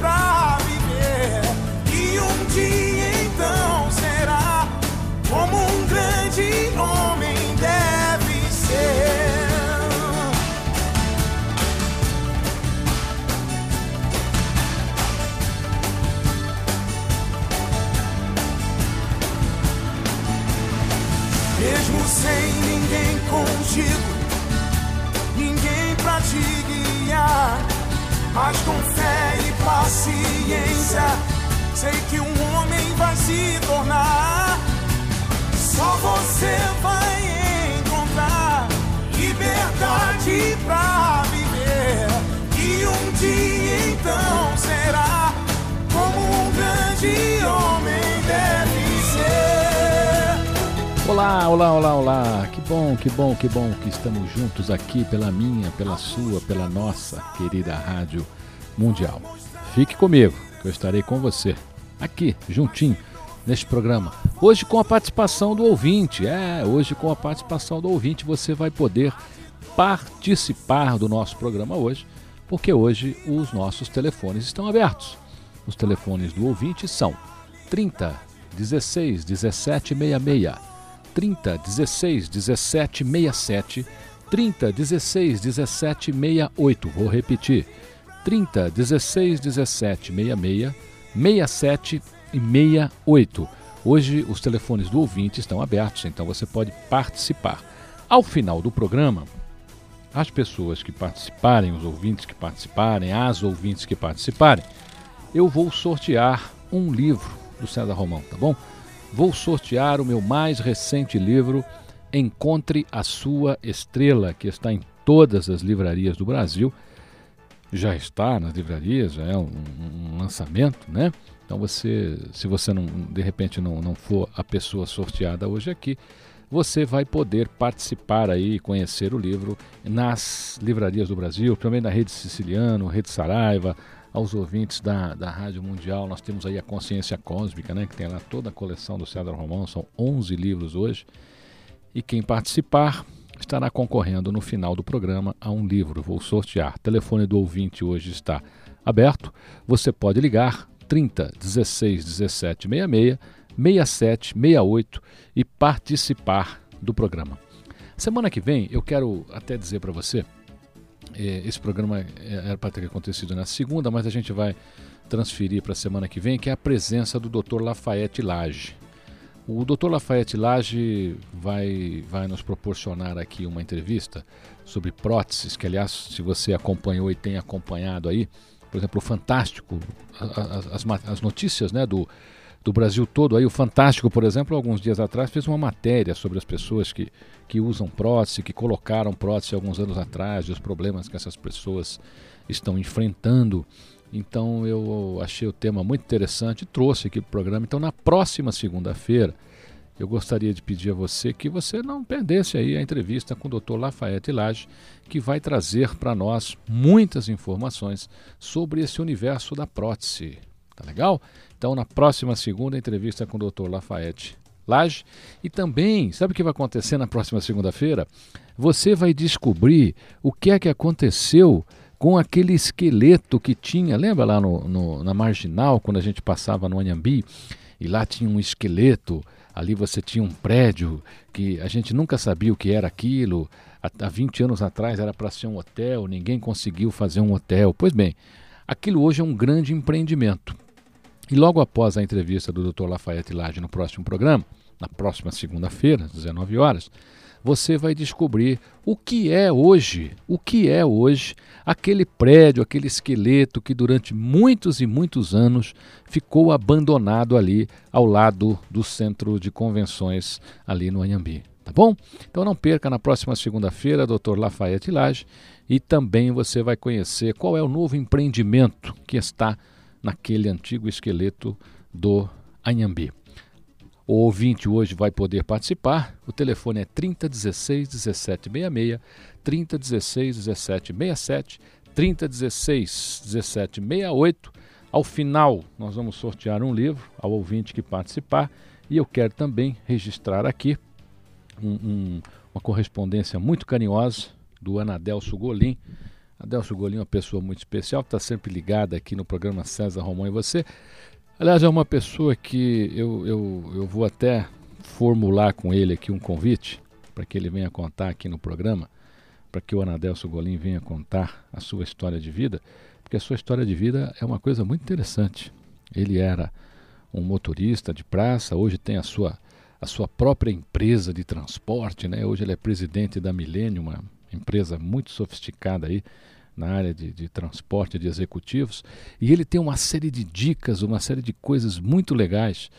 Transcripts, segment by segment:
pra viver. E um dia então será como um grande homem deve ser. Mesmo sem ninguém contigo, ninguém pra te guiar. Mas com fé e paciência, sei que um homem vai se tornar. Só você vai encontrar liberdade pra viver. E um dia então será como um grande homem deve ser. Olá, olá, olá, olá. Que bom, que bom, que bom que estamos juntos aqui pela minha, pela sua, pela nossa querida Rádio Mundial. Fique comigo, que eu estarei com você aqui, juntinho, neste programa. Hoje com a participação do ouvinte. É, hoje com a participação do ouvinte você vai poder participar do nosso programa hoje, porque hoje os nossos telefones estão abertos. Os telefones do ouvinte são 30 16 17 66 30 16 17 67 30 16 17 68. Vou repetir. 30 16 17 66 67 e 68. Hoje os telefones do ouvinte estão abertos, então você pode participar. Ao final do programa, as pessoas que participarem, os ouvintes que participarem, as ouvintes que participarem, eu vou sortear um livro do César Romão, tá bom? Vou sortear o meu mais recente livro, Encontre a Sua Estrela, que está em todas as livrarias do Brasil. Já está nas livrarias, já é um, um lançamento, né? Então você, se você não, de repente não, não for a pessoa sorteada hoje aqui, você vai poder participar aí, conhecer o livro nas livrarias do Brasil, também na Rede Siciliano, Rede Saraiva, aos ouvintes da, da Rádio Mundial. Nós temos aí a Consciência Cósmica, né, que tem lá toda a coleção do César Romão, são 11 livros hoje. E quem participar estará concorrendo no final do programa a um livro. Vou sortear. O telefone do ouvinte hoje está aberto. Você pode ligar 30 16 17 66 67 68 e participar do programa. Semana que vem eu quero até dizer para você, eh, esse programa era para ter acontecido na segunda, mas a gente vai transferir para a semana que vem, que é a presença do Dr. Lafayette Lage. O Dr. Lafayette Lage vai, vai nos proporcionar aqui uma entrevista sobre próteses, que aliás, se você acompanhou e tem acompanhado aí, por exemplo, o Fantástico, as, as, as notícias né, do, do Brasil todo, aí o Fantástico, por exemplo, alguns dias atrás fez uma matéria sobre as pessoas que, que usam prótese, que colocaram prótese alguns anos atrás, e os problemas que essas pessoas estão enfrentando. Então eu achei o tema muito interessante e trouxe aqui para o programa. Então na próxima segunda-feira eu gostaria de pedir a você que você não perdesse aí a entrevista com o Dr. Lafayette Lage, que vai trazer para nós muitas informações sobre esse universo da prótese. Tá legal? Então na próxima segunda entrevista com o Dr. Lafayette Lage e também, sabe o que vai acontecer na próxima segunda-feira? Você vai descobrir o que é que aconteceu com aquele esqueleto que tinha, lembra lá no, no, na Marginal, quando a gente passava no Anhambi, e lá tinha um esqueleto, ali você tinha um prédio que a gente nunca sabia o que era aquilo, há 20 anos atrás era para ser um hotel, ninguém conseguiu fazer um hotel. Pois bem, aquilo hoje é um grande empreendimento. E logo após a entrevista do Dr. Lafayette Lage no próximo programa, na próxima segunda-feira, às 19 horas, você vai descobrir o que é hoje, o que é hoje aquele prédio, aquele esqueleto que durante muitos e muitos anos ficou abandonado ali ao lado do centro de convenções ali no Anhambi. Tá bom? Então não perca na próxima segunda-feira, Dr. Lafayette Lage, e também você vai conhecer qual é o novo empreendimento que está naquele antigo esqueleto do Anhambi. O ouvinte hoje vai poder participar. O telefone é 3016 1766, 3016 1767, 3016 1768. Ao final, nós vamos sortear um livro ao ouvinte que participar. E eu quero também registrar aqui um, um, uma correspondência muito carinhosa do Anadelso Golim. Adelso Golim é uma pessoa muito especial, está sempre ligada aqui no programa César Romão e você. Aliás, é uma pessoa que eu, eu, eu vou até formular com ele aqui um convite para que ele venha contar aqui no programa, para que o Anadelso Golim venha contar a sua história de vida, porque a sua história de vida é uma coisa muito interessante. Ele era um motorista de praça, hoje tem a sua, a sua própria empresa de transporte, né? hoje ele é presidente da Milênio, uma empresa muito sofisticada aí na área de, de, transporte de executivos, e ele tem uma série de dicas, uma série de coisas muito legais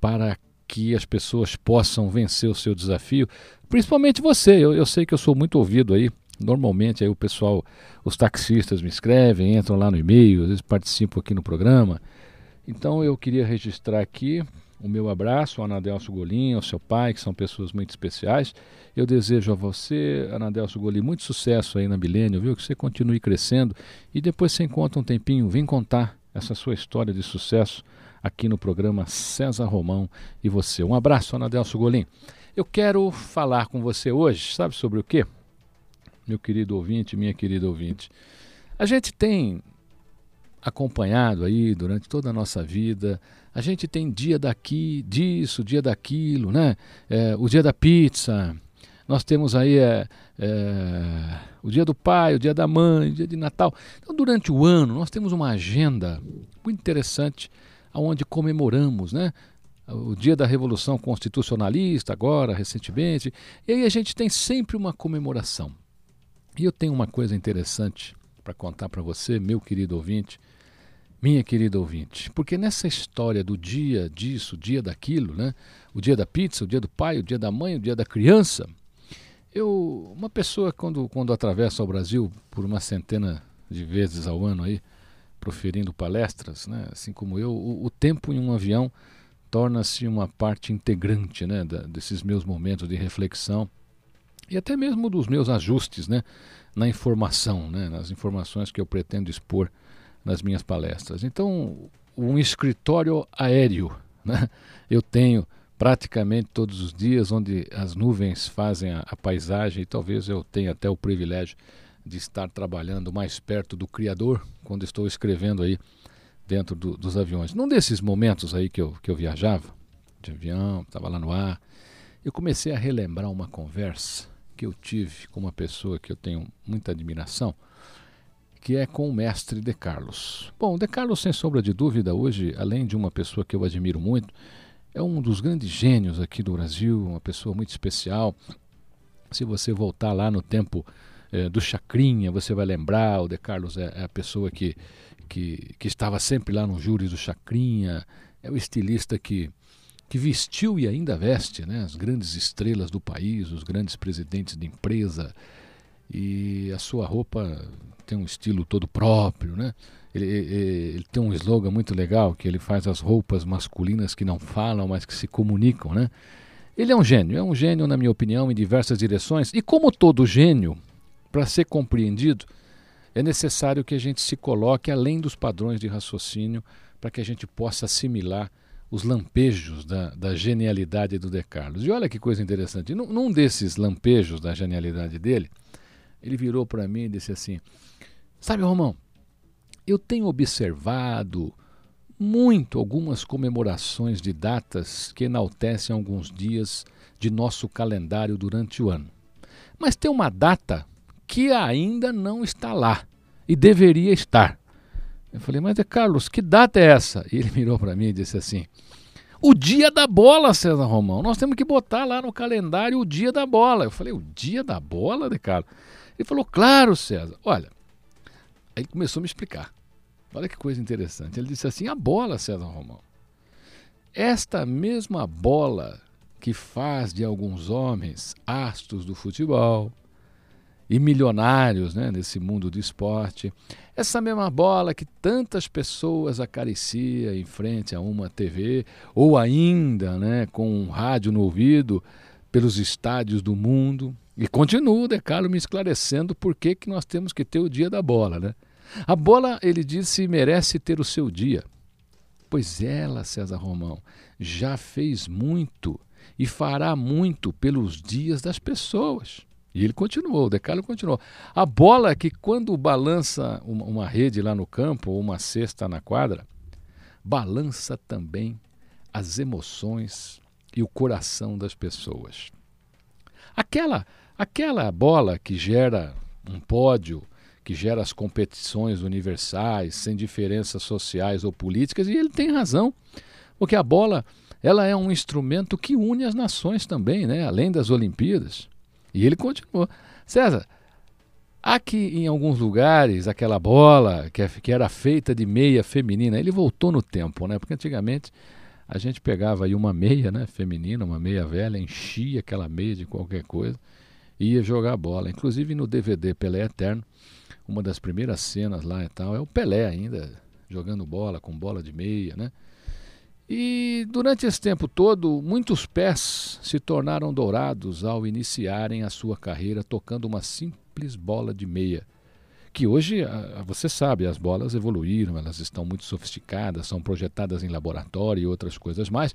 para que as pessoas possam vencer o seu desafio, principalmente você. Eu, eu sei que eu sou muito ouvido aí. Normalmente aí o pessoal, os taxistas me escrevem, entram lá no e-mail, às vezes participam aqui no programa. Então eu queria registrar aqui o meu abraço ao Anadelso Golim, ao seu pai, que são pessoas muito especiais. Eu desejo a você, Anadelso Golim, muito sucesso aí na Bilênio, viu? Que você continue crescendo e depois você encontra um tempinho, vem contar essa sua história de sucesso aqui no programa César Romão e você. Um abraço, Anadelso Golim. Eu quero falar com você hoje, sabe sobre o quê? Meu querido ouvinte, minha querida ouvinte. A gente tem acompanhado aí durante toda a nossa vida a gente tem dia daqui, disso, dia daquilo, né? É, o dia da pizza. Nós temos aí é, é, o dia do pai, o dia da mãe, o dia de Natal. Então, durante o ano, nós temos uma agenda muito interessante onde comemoramos, né? O dia da Revolução Constitucionalista, agora, recentemente. E aí a gente tem sempre uma comemoração. E eu tenho uma coisa interessante para contar para você, meu querido ouvinte minha querida ouvinte, porque nessa história do dia disso, dia daquilo, né? O dia da pizza, o dia do pai, o dia da mãe, o dia da criança, eu, uma pessoa quando quando atravessa o Brasil por uma centena de vezes ao ano aí, proferindo palestras, né? Assim como eu, o, o tempo em um avião torna-se uma parte integrante, né? Da, desses meus momentos de reflexão e até mesmo dos meus ajustes, né? Na informação, né? Nas informações que eu pretendo expor nas minhas palestras. Então, um escritório aéreo, né? eu tenho praticamente todos os dias, onde as nuvens fazem a, a, paisagem, e talvez eu tenha até o privilégio de estar trabalhando mais perto do Criador quando estou escrevendo aí dentro do, dos aviões. Num desses momentos aí que eu, que eu viajava, de avião, estava lá no ar, eu comecei a relembrar uma conversa que eu tive com uma pessoa que eu tenho muita admiração, que é com o mestre De Carlos. Bom, De Carlos, sem sombra de dúvida, hoje, além de uma pessoa que eu admiro muito, é um dos grandes gênios aqui do Brasil, uma pessoa muito especial. Se você voltar lá no tempo eh, do Chacrinha, você vai lembrar, o De Carlos é, é, a pessoa que, que, que estava sempre lá no júri do Chacrinha, é o estilista que, que vestiu e ainda veste né, as grandes estrelas do país, os grandes presidentes de empresa, e a sua roupa tem um estilo todo próprio, né? Ele, ele, ele, tem um slogan muito legal que ele faz as roupas masculinas que não falam, mas que se comunicam, né? Ele é um gênio, é um gênio, na minha opinião, em diversas direções. E como todo gênio, para ser compreendido, é necessário que a gente se coloque além dos padrões de raciocínio para que a gente possa assimilar os lampejos da, da genialidade do De Carlos. E olha que coisa interessante, num, num desses lampejos da genialidade dele, ele virou para mim e disse assim: Sabe, Romão, eu tenho observado muito algumas comemorações de datas que enaltecem alguns dias de nosso calendário durante o ano. Mas tem uma data que ainda não está lá e deveria estar. Eu falei, mas Carlos, que data é essa? E ele mirou para mim e disse assim: o dia da bola, César Romão. Nós temos que botar lá no calendário o dia da bola. Eu falei, o dia da bola, De Carlos? Ele falou, claro, César. Olha, aí começou a me explicar. Olha que coisa interessante. Ele disse assim: a bola, César Romão. Esta mesma bola que faz de alguns homens astros do futebol e milionários né, nesse mundo do esporte, essa mesma bola que tantas pessoas acaricia em frente a uma TV ou ainda né, com um rádio no ouvido pelos estádios do mundo. E continua o Decalo me esclarecendo por que, que nós temos que ter o dia da bola. Né? A bola, ele disse, merece ter o seu dia. Pois ela, César Romão, já fez muito e fará muito pelos dias das pessoas. E ele continuou, o Decalo continuou. A bola que quando balança uma rede lá no campo ou uma cesta na quadra, balança também as emoções e o coração das pessoas. Aquela, aquela bola que gera um pódio, que gera as competições universais, sem diferenças sociais ou políticas, e ele tem razão, porque a bola ela é um instrumento que une as nações também, né? além das Olimpíadas. E ele continuou. César, aqui em alguns lugares, aquela bola que, é, que era feita de meia feminina, ele voltou no tempo, né? Porque antigamente a gente pegava aí uma meia né, feminina, uma meia velha, enchia aquela meia de qualquer coisa ia jogar bola. Inclusive no DVD Pelé Eterno, uma das primeiras cenas lá e tal, é o Pelé ainda jogando bola, com bola de meia, né? E durante esse tempo todo, muitos pés se tornaram dourados ao iniciarem a sua carreira tocando uma simples bola de meia. Que hoje, você sabe, as bolas evoluíram, elas estão muito sofisticadas, são projetadas em laboratório e outras coisas mais.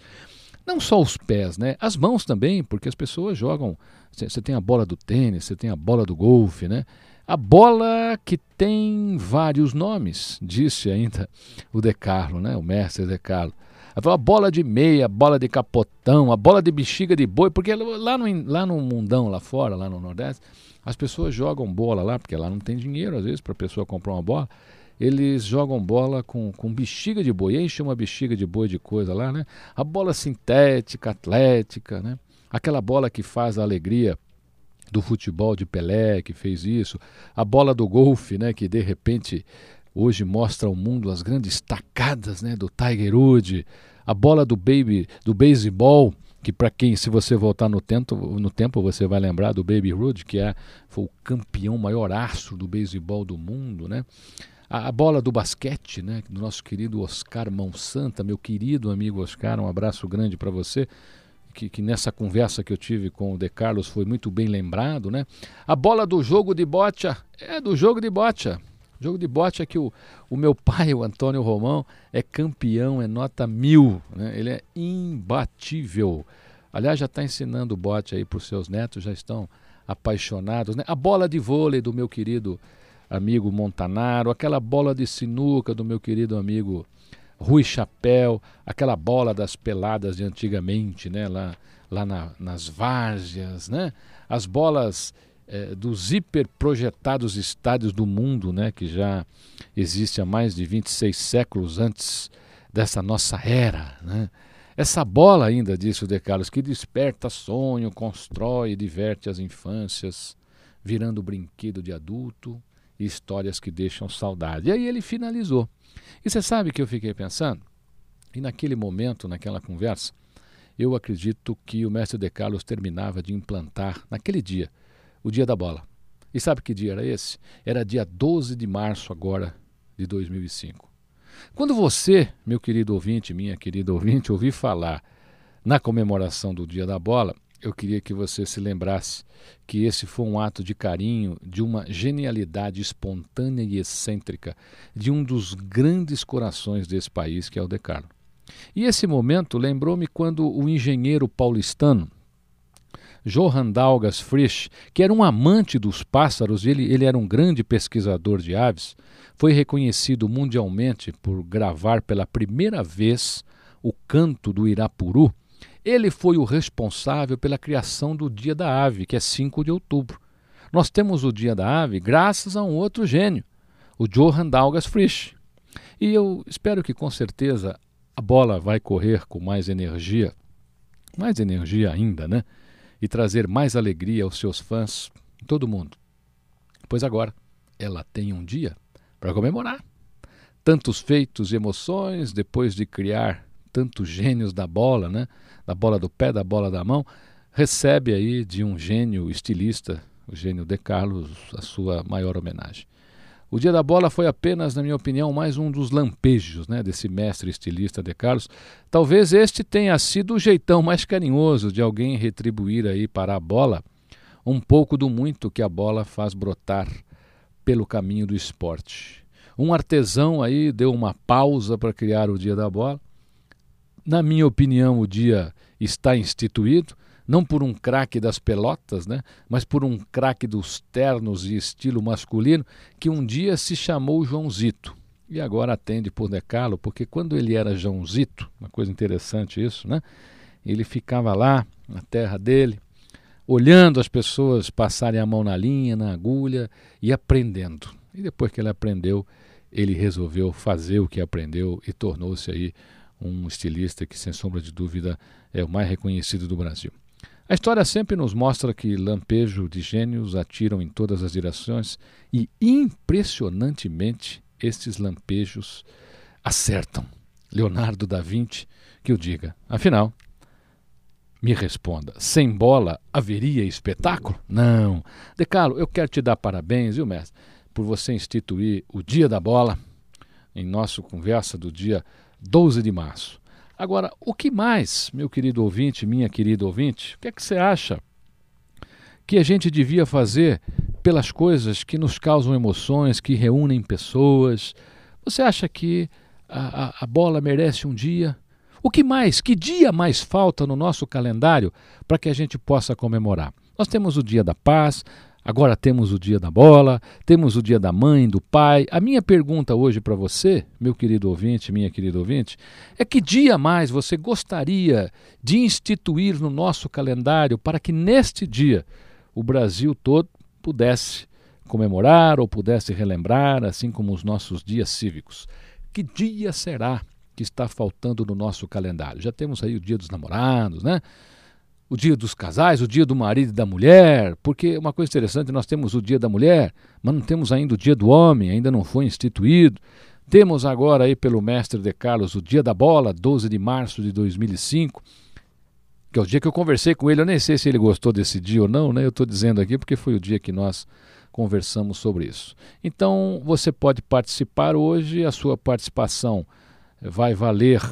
Não só os pés, né? As mãos também, porque as pessoas jogam. Você tem a bola do tênis, você tem a bola do golfe, né? A bola que tem vários nomes, disse ainda o De Carlo, né? o mestre De Carlo. A bola de meia, bola de capotão, a bola de bexiga de boi, porque lá no, lá no mundão, lá fora, lá no Nordeste, as pessoas jogam bola lá, porque lá não tem dinheiro às vezes para a pessoa comprar uma bola. Eles jogam bola com, com bexiga de boi, enchem uma bexiga de boi de coisa lá, né? A bola sintética, atlética, né? Aquela bola que faz a alegria do futebol de Pelé, que fez isso, a bola do golfe, né, que de repente hoje mostra ao mundo as grandes tacadas, né, do Tiger Woods, a bola do baby, do beisebol, que para quem se você voltar no tempo, no tempo você vai lembrar do Baby Ruth, que é foi o campeão maior astro do beisebol do mundo, né? A, a, bola do basquete, né, do nosso querido Oscar Mão Santa, meu querido amigo Oscar, um abraço grande para você que, que, nessa conversa que eu tive com o De Carlos foi muito bem lembrado, né? A bola do jogo de bocha é do jogo de bocha. Jogo de bocha que o, o meu pai, o Antônio Romão, é campeão, é nota mil, né? Ele é imbatível. Aliás, já está ensinando bote aí para os seus netos, já estão apaixonados, né? A bola de vôlei do meu querido amigo Montanaro, aquela bola de sinuca do meu querido amigo Rui Chapéu, aquela bola das peladas de antigamente, né? lá, lá na, nas várzeas, né? as bolas é, dos hiperprojetados estádios do mundo, né? que já existe há mais de 26 séculos antes dessa nossa era. Né? Essa bola ainda, disse o De Carlos, que desperta sonho, constrói e diverte as infâncias, virando brinquedo de adulto histórias que deixam saudade. E aí ele finalizou. E você sabe que eu fiquei pensando? E naquele momento, naquela conversa, eu acredito que o mestre De Carlos terminava de implantar, naquele dia, o dia da bola. E sabe que dia era esse? Era dia 12 de março agora de 2005. Quando você, meu querido ouvinte, minha querida ouvinte, ouvir falar na comemoração do Dia da Bola, eu queria que você se lembrasse que esse foi um ato de carinho, de uma genialidade espontânea e excêntrica de um dos grandes corações desse país, que é o De. E esse momento lembrou-me quando o engenheiro paulistano Johann Dalgas Frisch, que era um amante dos pássaros, ele, ele era um grande pesquisador de aves, foi reconhecido mundialmente por gravar pela primeira vez o canto do Irapuru, ele foi o responsável pela criação do Dia da Ave, que é 5 de outubro. Nós temos o Dia da Ave graças a um outro gênio, o Johann Dalgas Frisch. E eu espero que com certeza a bola vai correr com mais energia, mais energia ainda, né? E trazer mais alegria aos seus fãs, todo mundo. Pois agora ela tem um dia para comemorar. Tantos feitos e emoções depois de criar tantos gênios da bola, né? Da bola do pé, da bola da mão, recebe aí de um gênio estilista o gênio De Carlos, a sua maior homenagem. O Dia da Bola foi apenas, na minha opinião, mais um dos lampejos né, desse mestre estilista De Carlos. Talvez este tenha sido o jeitão mais carinhoso de alguém retribuir aí para a bola um pouco do muito que a bola faz brotar pelo caminho do esporte. Um artesão aí deu uma pausa para criar o Dia da Bola. Na minha opinião, o dia está instituído não por um craque das pelotas, né, mas por um craque dos ternos e estilo masculino que um dia se chamou Joãozito e agora atende por decalo, porque quando ele era Joãozito, uma coisa interessante isso, né, ele ficava lá na terra dele, olhando as pessoas passarem a mão na linha, na agulha e aprendendo. E depois que ele aprendeu, ele resolveu fazer o que aprendeu e tornou-se aí um estilista que, sem sombra de dúvida, é o mais reconhecido do Brasil. A história sempre nos mostra que lampejo de gênios atiram em todas as direções e, impressionantemente, estes lampejos acertam. Leonardo da Vinci, que o diga. Afinal, me responda: sem bola haveria espetáculo? Não. Decalo, eu quero te dar parabéns, viu, mestre, por você instituir o Dia da Bola em nossa conversa do dia 12 de março. Agora, o que mais, meu querido ouvinte, minha querida ouvinte, o que é que você acha que a gente devia fazer pelas coisas que nos causam emoções, que reúnem pessoas? Você acha que a, a, a bola merece um dia? O que mais? Que dia mais falta no nosso calendário para que a gente possa comemorar? Nós temos o Dia da Paz, Agora temos o dia da bola, temos o dia da mãe, do pai. A minha pergunta hoje para você, meu querido ouvinte, minha querida ouvinte, é que dia mais você gostaria de instituir no nosso calendário para que neste dia o Brasil todo pudesse comemorar ou pudesse relembrar, assim como os nossos dias cívicos? Que dia será que está faltando no nosso calendário? Já temos aí o dia dos namorados, né? O dia dos casais, o dia do marido e da mulher, porque uma coisa interessante, nós temos o dia da mulher, mas não temos ainda o dia do homem, ainda não foi instituído. Temos agora aí pelo mestre de Carlos o dia da bola, 12 de março de 2005, que é o dia que eu conversei com ele, eu nem sei se ele gostou desse dia ou não, né? Eu estou dizendo aqui porque foi o dia que nós conversamos sobre isso. Então, você pode participar hoje, a sua participação vai valer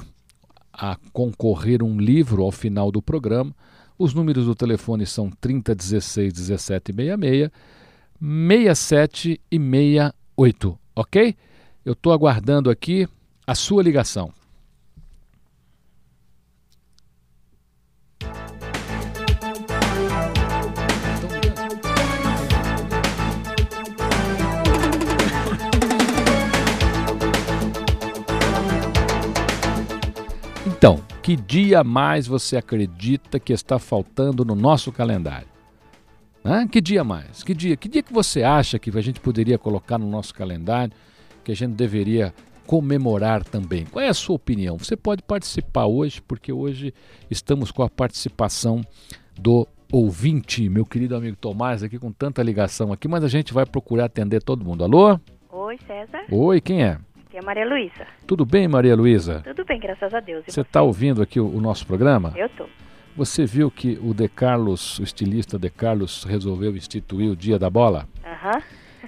a concorrer um livro ao final do programa. Os números do telefone são 3016 1766, 67 e 68, ok? Eu estou aguardando aqui a sua ligação. Então, que dia mais você acredita que está faltando no nosso calendário? Hã? Que dia mais? Que dia? Que dia que você acha que a gente poderia colocar no nosso calendário que a gente deveria comemorar também? Qual é a sua opinião? Você pode participar hoje, porque hoje estamos com a participação do ouvinte, meu querido amigo Tomás, aqui com tanta ligação aqui, mas a gente vai procurar atender todo mundo. Alô? Oi, César. Oi, quem é? Aqui é Maria Luísa. Tudo bem, Maria Luísa? Tudo bem, graças a Deus. Você está ouvindo aqui o, o, nosso programa? Eu tô. Você viu que o De Carlos, o estilista De Carlos, resolveu instituir o Dia da Bola? Aham. Uhum.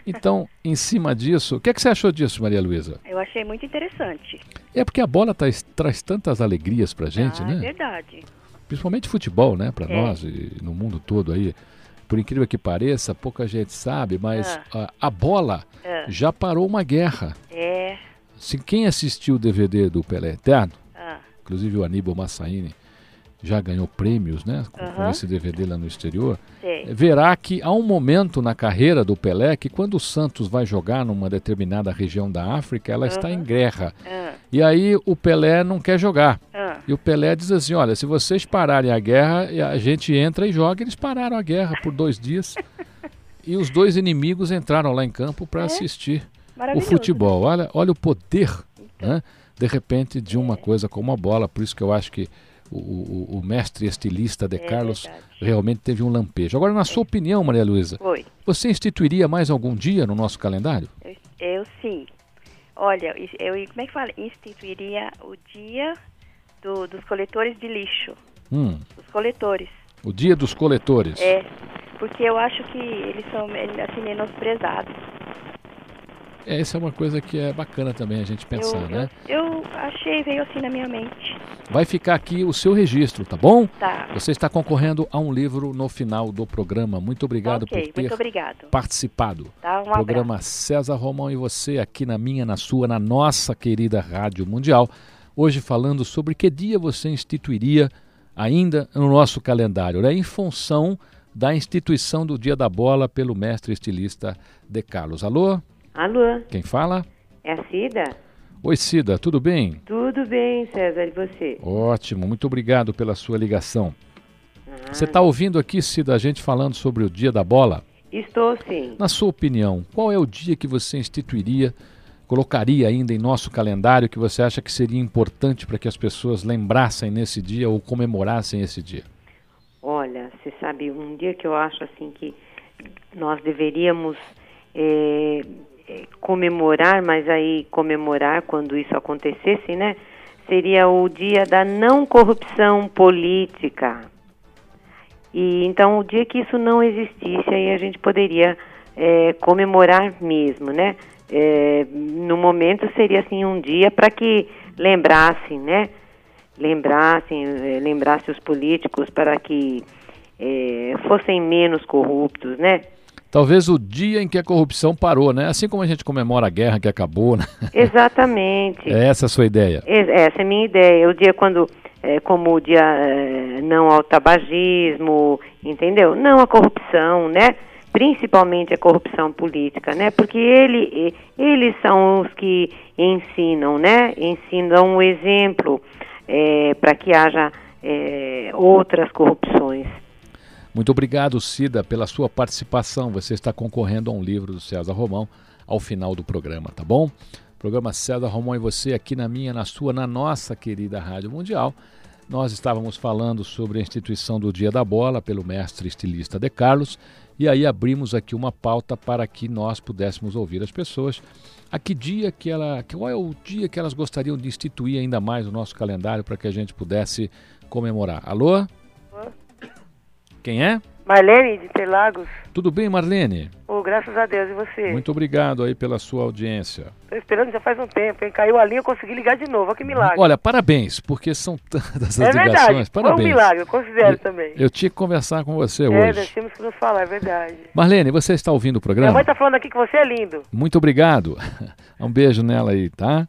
Então, em cima disso, o que, é que você achou disso, Maria Luísa? Eu achei muito interessante. É porque a bola traz, traz tantas alegrias pra gente, ah, né? É verdade. Principalmente futebol, né? Para É. nós e no mundo todo aí. Por incrível que pareça, pouca gente sabe, mas a, a bola Ah. já parou uma guerra. É. Se quem assistiu o DVD do Pelé Eterno, Ah. inclusive o Aníbal Massaini já ganhou prêmios, né? Com, com Aham. esse DVD lá no exterior. Sei. Verá que há um momento na carreira do Pelé que quando o Santos vai jogar numa determinada região da África, ela está em guerra. Ah. E aí o Pelé não quer jogar. Ah. E o Pelé diz assim: olha, se vocês pararem a guerra, a gente entra e joga. Eles pararam a guerra por dois dias. e os dois inimigos entraram lá em campo para assistir o futebol. Olha, olha o poder, né? de repente, de uma coisa como a bola. Por isso que eu acho que o, o- o mestre estilista de É Carlos verdade. realmente teve um lampejo. Agora, na sua opinião, Maria Luísa, você instituiria mais algum dia no nosso calendário? Eu, eu sim. Olha, eu, como é que fala? Instituiria o dia do- dos coletores de lixo. Hum, Os coletores. o dia dos coletores. É. Porque eu acho que eles são assim, menosprezados. É, essa é uma coisa que é bacana também a gente pensar, eu, né? eu, eu achei, veio assim na minha mente. Vai ficar aqui o seu registro, tá bom? Tá. Você está concorrendo a um livro no final do programa. Muito obrigado ok, por ter muito obrigado. participado. Tá, um programa César Romão e você aqui na minha, na sua, na nossa querida Rádio Mundial. Hoje falando sobre que dia você instituiria ainda no nosso calendário, né? em função da instituição do Dia da Bola pelo mestre estilista De Carlos. Alô? Alô, Quem fala? é a Cida? Oi, Cida, tudo bem? Tudo bem, César, e você? Ótimo, muito obrigado pela sua ligação. Ah, Você está ouvindo aqui, Cida, a gente falando sobre o Dia da Bola? Estou sim. Na sua opinião, qual é o dia que você instituiria, colocaria ainda em nosso calendário que você acha que seria importante para que as pessoas lembrassem nesse dia ou comemorassem esse dia? Olha, você sabe, um dia que eu acho assim que nós deveríamos é, comemorar, mas aí comemorar quando isso acontecesse, né? Seria o dia da não corrupção política. E então o dia que isso não existisse, aí a gente poderia é, comemorar mesmo, né? É, no momento seria assim um dia para que lembrassem, né? Lembrassem, eh, lembrasse os políticos para que eh, fossem menos corruptos, né? Talvez o dia em que a corrupção parou, né? Assim como a gente comemora a guerra que acabou, né? Exatamente. É essa a sua ideia. Es- Essa é a minha ideia. O dia quando, eh, como o dia eh, não ao tabagismo, entendeu? Não à corrupção, né? Principalmente a corrupção política, né? Porque ele, eles são os que ensinam, né? Ensinam o exemplo para que haja eh, outras corrupções. Muito obrigado, Cida, pela sua participação. Você está concorrendo a um livro do César Romão ao final do programa, tá bom? Programa César Romão e você aqui na minha, na sua, na nossa querida Rádio Mundial. Nós estávamos falando sobre a instituição do Dia da Bola pelo mestre estilista De Carlos e aí abrimos aqui uma pauta para que nós pudéssemos ouvir as pessoas. A que dia que ela, qual é o dia que elas gostariam de instituir ainda mais no nosso calendário para que a gente pudesse comemorar? Alô? Quem é? Marlene de Interlagos. Tudo bem, Marlene? Oh, graças a Deus, e você? Muito obrigado aí pela sua audiência. Tô esperando já faz um tempo, hein? Caiu a linha, eu consegui ligar de novo. Olha que milagre. Olha, parabéns, porque são tantas é as verdade, ligações. foi um Parabéns. milagre, eu considero Eu- também. Eu tinha que conversar com você é, hoje. nós temos que nos falar, é verdade. Marlene, você está ouvindo o Minha programa? mãe tá falando aqui que você é lindo. Muito obrigado. Um beijo nela aí, tá?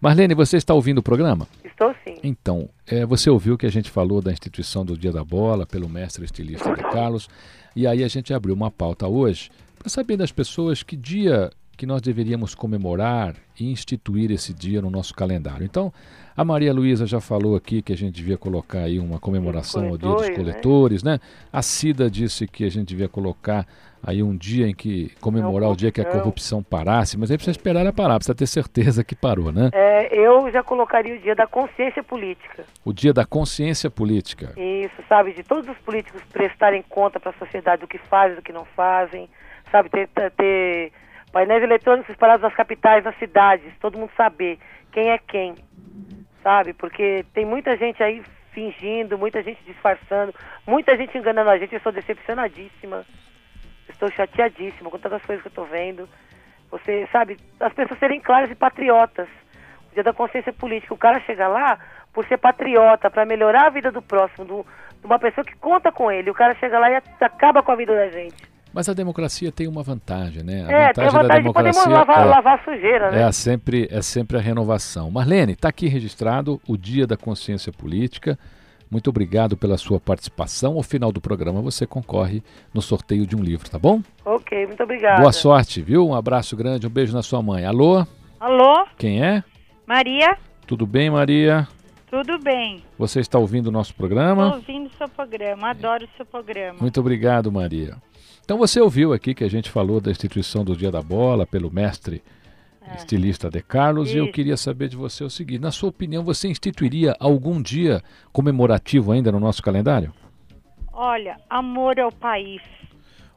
Marlene, você está ouvindo o programa? Estou sim. Então, é, você ouviu que a gente falou da instituição do Dia da Bola pelo mestre estilista de Carlos, e aí a gente abriu uma pauta hoje para saber das pessoas que dia que nós deveríamos comemorar e instituir esse dia no nosso calendário. Então, a Maria Luísa já falou aqui que a gente devia colocar aí uma comemoração ao Dia dos coletores, né? Né? A Cida disse que a gente devia colocar aí um dia em que comemorar o dia que a corrupção. parasse, mas aí precisa esperar ela parar, precisa ter certeza que parou, né? É, eu já colocaria o dia da consciência política. O dia da consciência política. Isso, sabe? De todos os políticos prestarem conta para a sociedade do que fazem, do que não fazem. Sabe? Ter- ter painéis eletrônicos espalhados nas capitais, nas cidades. Todo mundo saber quem é quem. Sabe? Porque tem muita gente aí fingindo, muita gente disfarçando, muita gente enganando a gente. Eu sou decepcionadíssima. Estou chateadíssima com tantas coisas que eu estou vendo. Você, sabe? As pessoas serem claras e patriotas. O dia da consciência política. O cara chega lá por ser patriota, para melhorar a vida do próximo, do- de uma pessoa que conta com ele. O cara chega lá e acaba com a vida da gente. Mas a democracia tem uma vantagem, né? A é, tem a vantagem de poder lavar, é, lavar a sujeira, né? é sempre, é sempre a renovação. Marlene, está aqui registrado o Dia da Consciência Política. Muito obrigado pela sua participação. Ao final do programa você concorre no sorteio de um livro, tá bom? Ok, muito obrigada. Boa sorte, viu? Um abraço grande, um beijo na sua mãe. Alô? Alô, Quem é? Maria? Tudo bem, Maria? Tudo bem? Você está ouvindo o nosso Estou programa? ouvindo o seu programa, adoro o seu programa. Muito obrigado, Maria. Então você ouviu aqui que a gente falou da instituição do Dia da Bola pelo mestre estilista De Carlos e eu Isso. queria saber de você o seguinte: na sua opinião, você instituiria algum dia comemorativo ainda no nosso calendário? Olha, amor ao país.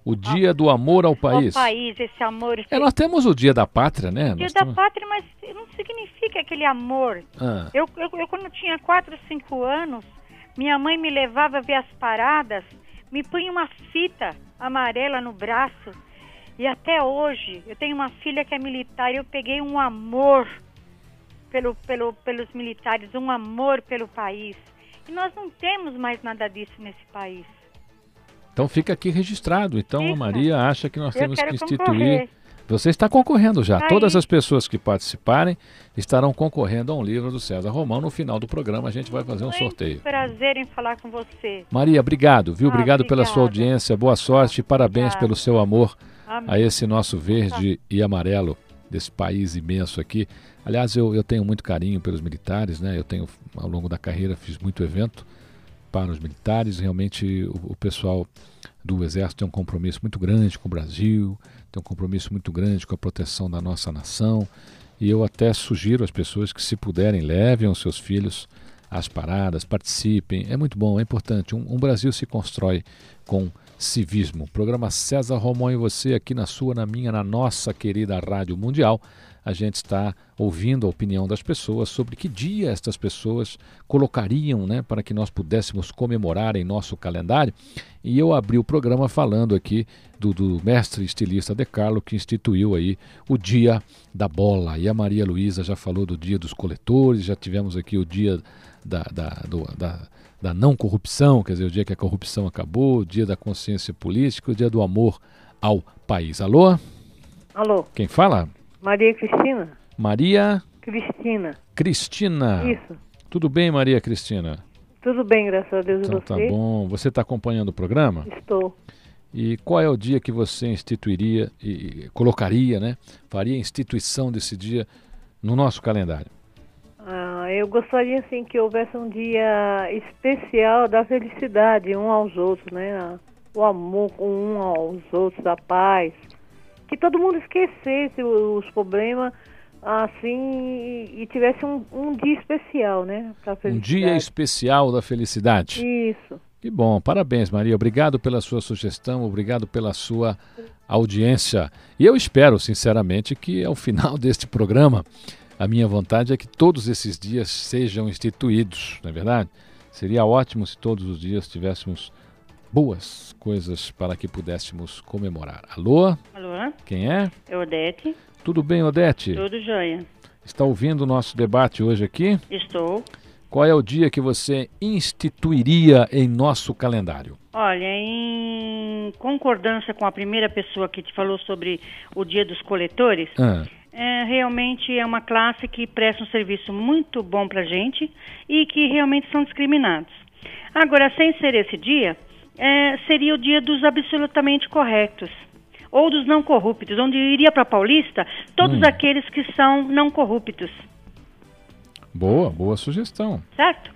O Dia do Amor ao País. Ao país, esse amor. É, nós temos o Dia da Pátria, né? Dia Nós da temos- pátria, mas não significa aquele amor. Ah, Eu, eu, eu, quando tinha 4, 5 anos, minha mãe me levava a ver as paradas, me punha uma fita amarela no braço. E até hoje, eu tenho uma filha que é militar e eu peguei um amor pelo, pelo, pelos militares, um amor pelo país. E nós não temos mais nada disso nesse país. então fica aqui registrado. Então a. Maria acha que nós Eu temos que instituir. concorrer. Você está concorrendo já. Tá Todas aí. as pessoas que participarem estarão concorrendo a um livro do César Romão. No final do programa a gente vai fazer um Muito sorteio. prazer em falar com você. Maria, obrigado, viu? Ah, Obrigado pela sua obrigada. audiência. Boa sorte e parabéns Obrigada. pelo seu amor Amém. a esse nosso verde e amarelo desse país imenso aqui. Aliás, eu, eu tenho muito carinho pelos militares, né? Eu tenho, ao longo da carreira, fiz muito evento para os militares. Realmente, o, o pessoal do Exército tem um compromisso muito grande com o Brasil, tem um compromisso muito grande com a proteção da nossa nação. E eu até sugiro às pessoas que, se puderem, levem os seus filhos às paradas, participem. É muito bom, é importante. Um, um Brasil se constrói com civismo. Programa César Romão e você aqui na sua, na minha, na nossa querida Rádio Mundial. A gente está ouvindo a opinião das pessoas sobre que dia estas pessoas colocariam né, para que nós pudéssemos comemorar em nosso calendário. E eu abri o programa falando aqui do, do mestre estilista De Carlo, que instituiu aí o Dia da Bola. E a Maria Luísa já falou do Dia dos Coletores, já tivemos aqui o Dia da, da, do- da, da não corrupção, quer dizer, o dia que a corrupção acabou, o Dia da Consciência Política, o Dia do Amor ao País. Alô? Alô, Quem fala? Maria Cristina? Maria Cristina, Cristina. isso. Tudo bem, Maria Cristina? Tudo bem, graças a Deus. Então tá você? bom. Você está acompanhando o programa? Estou. E qual é o dia que você instituiria e colocaria, né? Faria a instituição desse dia no nosso calendário? Ah, eu gostaria assim que houvesse um dia especial da felicidade um aos outros, né? O amor com um aos outros, a paz. Que todo mundo esquecesse os problemas assim e, tivesse um, um dia especial, né? Um dia especial da felicidade. Isso. Que bom, parabéns, Maria. Obrigado pela sua sugestão, obrigado pela sua audiência. E eu espero, sinceramente, que ao final deste programa, a minha vontade é que todos esses dias sejam instituídos, não é verdade? Seria ótimo se todos os dias tivéssemos boas coisas para que pudéssemos comemorar. Alô? Alô, Quem é? é Odete. Tudo bem, Odete? Tudo jóia. Está ouvindo o nosso debate hoje aqui? Estou. Qual é o dia que você instituiria em nosso calendário? Olha, em concordância com a primeira pessoa que te falou sobre o Dia dos Coletores, Ah. é, realmente é uma classe que presta um serviço muito bom pra gente e que realmente são discriminados. Agora, sem ser esse dia, é, seria o dia dos absolutamente corretos. Ou dos não corruptos, onde iria para Paulista todos Hum. aqueles que são não corruptos, Boa, boa sugestão. certo?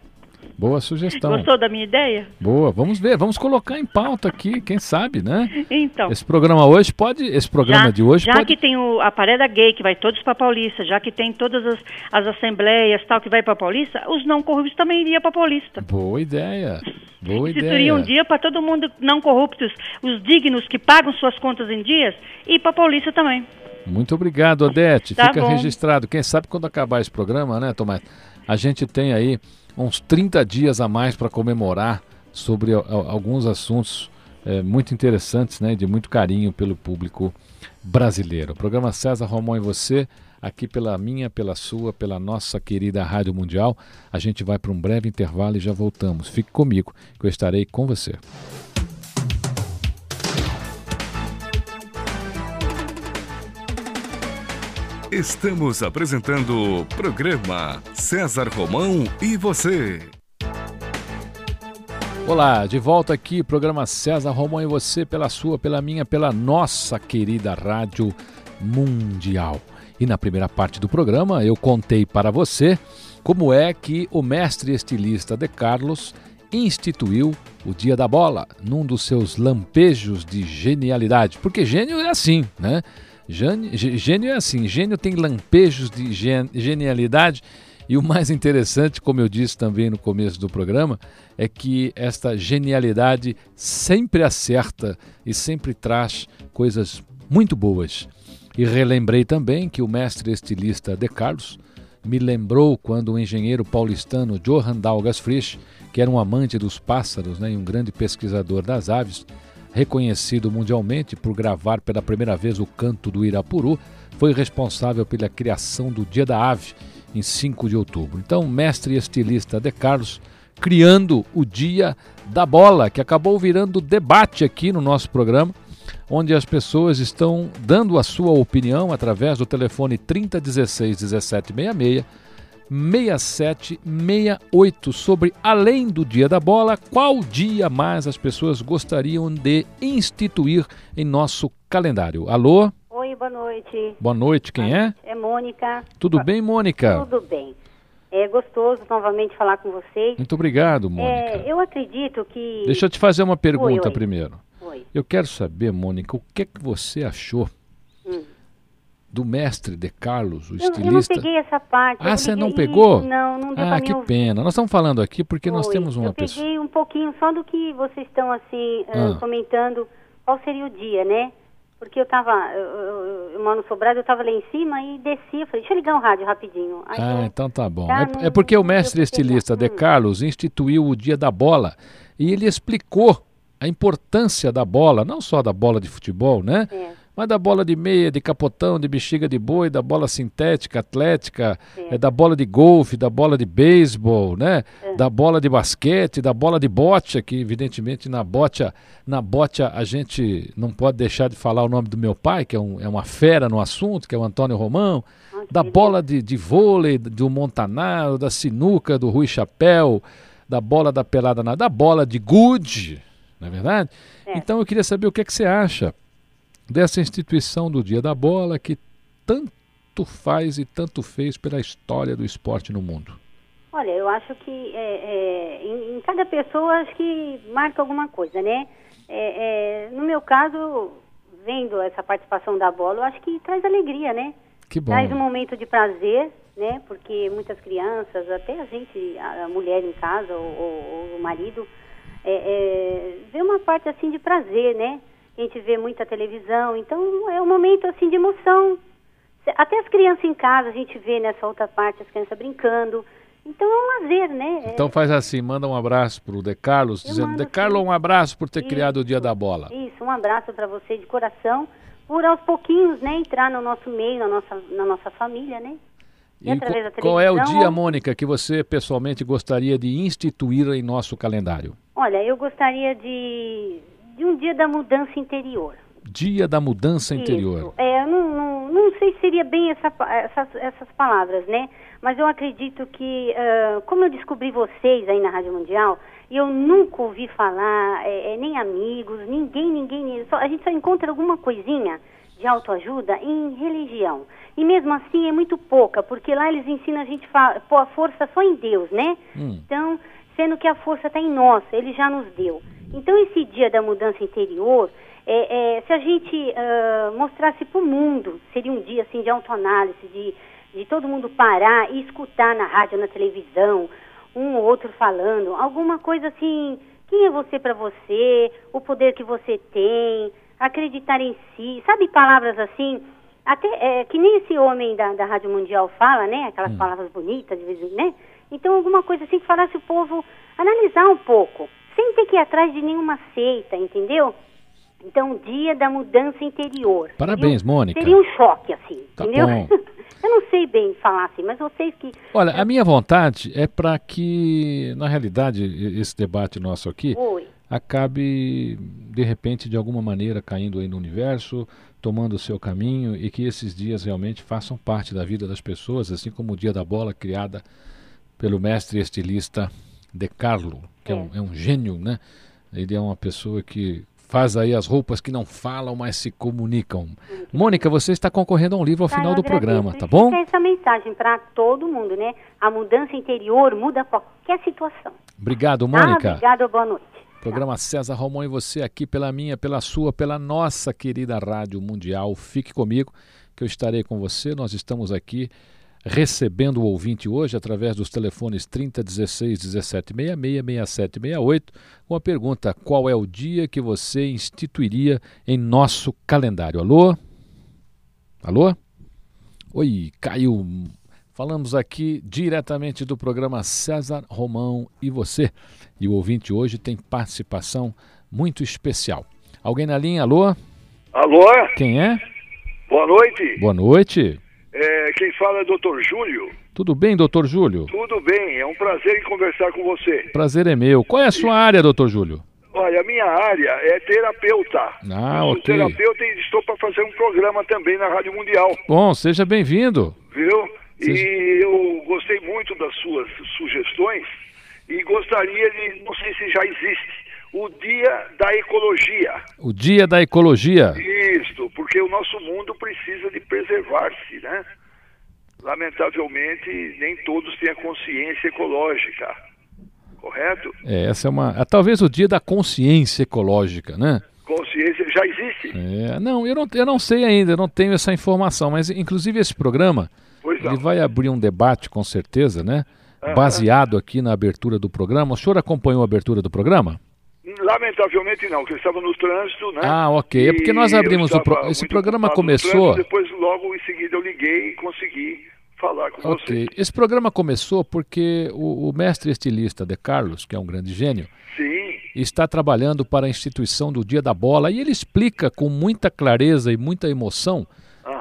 Boa sugestão. Gostou da minha ideia? Boa, vamos ver, vamos colocar em pauta aqui, quem sabe, né? Então. Esse programa hoje pode, esse programa já, de hoje já pode que tem o, a pareda gay que vai todos para Paulista, já que tem todas as, as assembleias tal que vai para Paulista, os não corruptos também iriam para Paulista. Boa ideia. Boa Instituiria ideia. um dia para todo mundo não corruptos, os dignos que pagam suas contas em dias, e para Paulista também. Muito obrigado, Odete. Tá Fica bom. registrado. Quem sabe quando acabar esse programa, né, Tomás? A gente tem aí uns 30 dias a mais para comemorar sobre alguns assuntos eh, muito interessantes, né, de muito carinho pelo público brasileiro. O programa César Romão e você, aqui pela minha, pela sua, pela nossa querida Rádio Mundial. A gente vai para um breve intervalo e já voltamos. Fique comigo, que eu estarei com você. Estamos apresentando o programa César Romão e você. Olá, de volta aqui, programa César Romão e você, pela sua, pela minha, pela nossa querida Rádio Mundial. E na primeira parte do programa eu contei para você como é que o mestre estilista De Carlos instituiu o Dia da Bola num dos seus lampejos de genialidade. Porque gênio é assim, né? Gênio, gênio é assim, gênio tem lampejos de gen, genialidade. E o mais interessante, como eu disse também no começo do programa, é que esta genialidade sempre acerta e sempre traz coisas muito boas. E relembrei também que o mestre estilista De Carlos me lembrou quando o engenheiro paulistano Johann Dalgas Frisch, que era um amante dos pássaros né, e um grande pesquisador das aves, reconhecido mundialmente por gravar pela primeira vez o canto do Irapuru, foi responsável pela criação do Dia da Ave, em 5 de outubro. Então, mestre estilista De Carlos criando o Dia da Bola, que acabou virando debate aqui no nosso programa onde as pessoas estão dando a sua opinião através do telefone 3016 1766 6768 sobre além do Dia da Bola, qual dia mais as pessoas gostariam de instituir em nosso calendário. Alô? Oi, boa noite. Boa noite, quem é? É Mônica. Tudo bem, Mônica? Tudo bem. É gostoso novamente falar com vocês. Muito obrigado, Mônica. É, eu acredito que. Deixa eu te fazer uma pergunta oi, oi. primeiro. Oi. Eu quero saber, Mônica, o que é que você achou Hum. Do mestre De Carlos, o Eu, eu não estilista? peguei essa parte. Ah, eu você não pegou? Não, não deu Ah, que pena. Nós estamos falando aqui porque nós Oi. temos uma eu pessoa. peguei um pouquinho só do que vocês estão assim ah, Ah. comentando qual seria o dia, né? Porque eu tava, eu, eu, eu moro no sobrado, eu tava lá em cima e desci, eu falei, deixa eu ligar o rádio rapidinho. Aí Ah, eu- então tá bom. Tá, É, não- é porque o mestre estilista De Hum. Carlos instituiu o dia da bola e ele explicou a importância da bola, não só da bola de futebol, né? É. Mas da bola de meia, de capotão, de bexiga de boi, da bola sintética, atlética, é, da bola de golfe, da bola de beisebol, né? Da bola de basquete, da bola de bocha, que evidentemente na bocha, na bocha a gente não pode deixar de falar o nome do meu pai, que é, um- é uma fera no assunto, que é o Antônio Romão, Ah, da bola de, de vôlei do Montanaro, da sinuca do Rui Chapéu, da bola da pelada na, da bola de gude, não é verdade? É. Então eu queria saber o que, é que você acha dessa instituição do Dia da Bola que tanto faz e tanto fez pela história do esporte no mundo. Olha, eu acho que é, é, em, em cada pessoa acho que marca alguma coisa, né? É, é, no meu caso, vendo essa participação da bola, eu acho que traz alegria, né? Que bom. Traz um momento de prazer, né? Porque muitas crianças, até a gente, a, mulher em casa ou, ou- ou o marido, é, é, vê uma parte assim de prazer, né? A gente vê muita televisão, então é um momento assim de emoção. Até as crianças em casa a gente vê nessa outra parte as crianças brincando. Então é um lazer, né? É- Então faz assim, manda um abraço pro De Carlos, Eu dizendo, De Carlos, um abraço por ter Isso. criado o Dia da Bola. Isso, um abraço para você de coração, por aos pouquinhos, né, entrar no nosso meio, na nossa, na nossa família, né? E E qual é o dia, Mônica, que você pessoalmente gostaria de instituir em nosso calendário? Olha, eu gostaria de, de um dia da mudança interior. Dia da Mudança Interior. Isso. É, eu não, não, não sei se seria bem essa, essas, essas palavras, né? Mas eu acredito que, ah, como eu descobri vocês aí na Rádio Mundial, eu nunca ouvi falar, é, é, nem amigos, ninguém, ninguém, ninguém só- a gente só encontra alguma coisinha de autoajuda em religião. E mesmo assim é muito pouca, porque lá eles ensinam a gente a pôr a força só em Deus, né? Hum. Então, sendo que a força está em nós, ele já nos deu. Então, esse dia da mudança interior, é, é, se a gente ah, mostrasse para o mundo, seria um dia assim de autoanálise, de, de todo mundo parar e escutar na rádio, na televisão, um ou outro falando, alguma coisa assim, quem é você para você, o poder que você tem, acreditar em si, sabe palavras assim, até é, que nem esse homem da, da Rádio Mundial fala, né? Aquelas palavras bonitas, de vez em né? Então, alguma coisa assim que falasse o povo analisar um pouco, sem ter que ir atrás de nenhuma seita, entendeu? Então, dia da mudança interior. Parabéns, Seria um- Mônica. Seria um choque, assim, Tá entendeu? bom. Eu não sei bem falar assim, mas vocês que... Olha, a minha vontade é para que, na realidade, esse debate nosso aqui Oi. acabe, de repente, de alguma maneira, caindo aí no universo, tomando o seu caminho e que esses dias realmente façam parte da vida das pessoas, assim como o Dia da Bola, criada pelo mestre estilista De Carlo, que é, um, é um gênio, né? Ele é uma pessoa que faz aí as roupas que não falam, mas se comunicam. Mônica, você está concorrendo a um livro ao Tá, final do programa, tá bom? essa mensagem para todo mundo, né? A mudança interior muda qualquer situação. Obrigado, Mônica. Ah, obrigada, boa noite. Programa César Romão e você aqui pela minha, pela sua, pela nossa querida Rádio Mundial. Fique comigo que eu estarei com você. Nós estamos aqui recebendo o ouvinte hoje através dos telefones 3016 1766 6768 com a pergunta: qual é o dia que você instituiria em nosso calendário? Alô? Alô? Oi, caiu. Falamos aqui diretamente do programa César Romão e você. E o ouvinte hoje tem participação muito especial. Alguém na linha? Alô? Alô? Quem é? Boa noite. Boa noite. É, quem fala é doutor Júlio. Tudo bem, doutor Júlio? Tudo bem, é um prazer em conversar com você. Prazer é meu. Qual é a sua área, doutor Júlio? Olha, a minha área é terapeuta. Ah, eu sou ok. terapeuta e estou para fazer um programa também na Rádio Mundial, Bom, seja bem-vindo. viu? Seja- E eu gostei muito das suas sugestões e gostaria de, não sei se já existe, o Dia da Ecologia. O Dia da Ecologia. Isto, porque o nosso mundo precisa de preservar-se, né? Lamentavelmente, nem todos têm a consciência ecológica, correto? É, essa é uma. é talvez o dia da consciência ecológica, né? Consciência já existe. É, não, eu não, eu não sei ainda, eu não tenho essa informação, mas inclusive esse programa Pois não. ele vai abrir um debate com certeza, né? Aham. Baseado aqui na abertura do programa. O senhor acompanhou a abertura do programa? Lamentavelmente não, porque eu estava no trânsito, né? Ah, ok. É porque nós abrimos o pro- esse programa começou- trânsito, depois, logo em seguida, eu liguei e consegui falar com você. Ok. Esse programa começou porque o, o mestre estilista De Carlos, que é um grande gênio, Sim, está trabalhando para a instituição do Dia da Bola e ele explica com muita clareza e muita emoção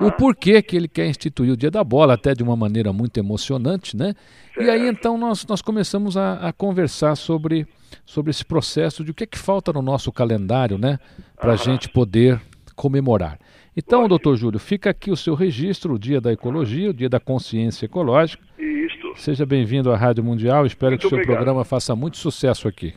o porquê que ele quer instituir o Dia da Bola, até de uma maneira muito emocionante, né? E aí então nós, nós começamos a, a conversar sobre, sobre esse processo de o que é que falta no nosso calendário, né? Para a gente poder comemorar. Então, doutor Júlio, fica aqui o seu registro, o Dia da Ecologia, o Dia da Consciência Ecológica. Isto. Seja bem-vindo à Rádio Mundial. Espero Muito que o seu obrigado. programa faça muito sucesso aqui.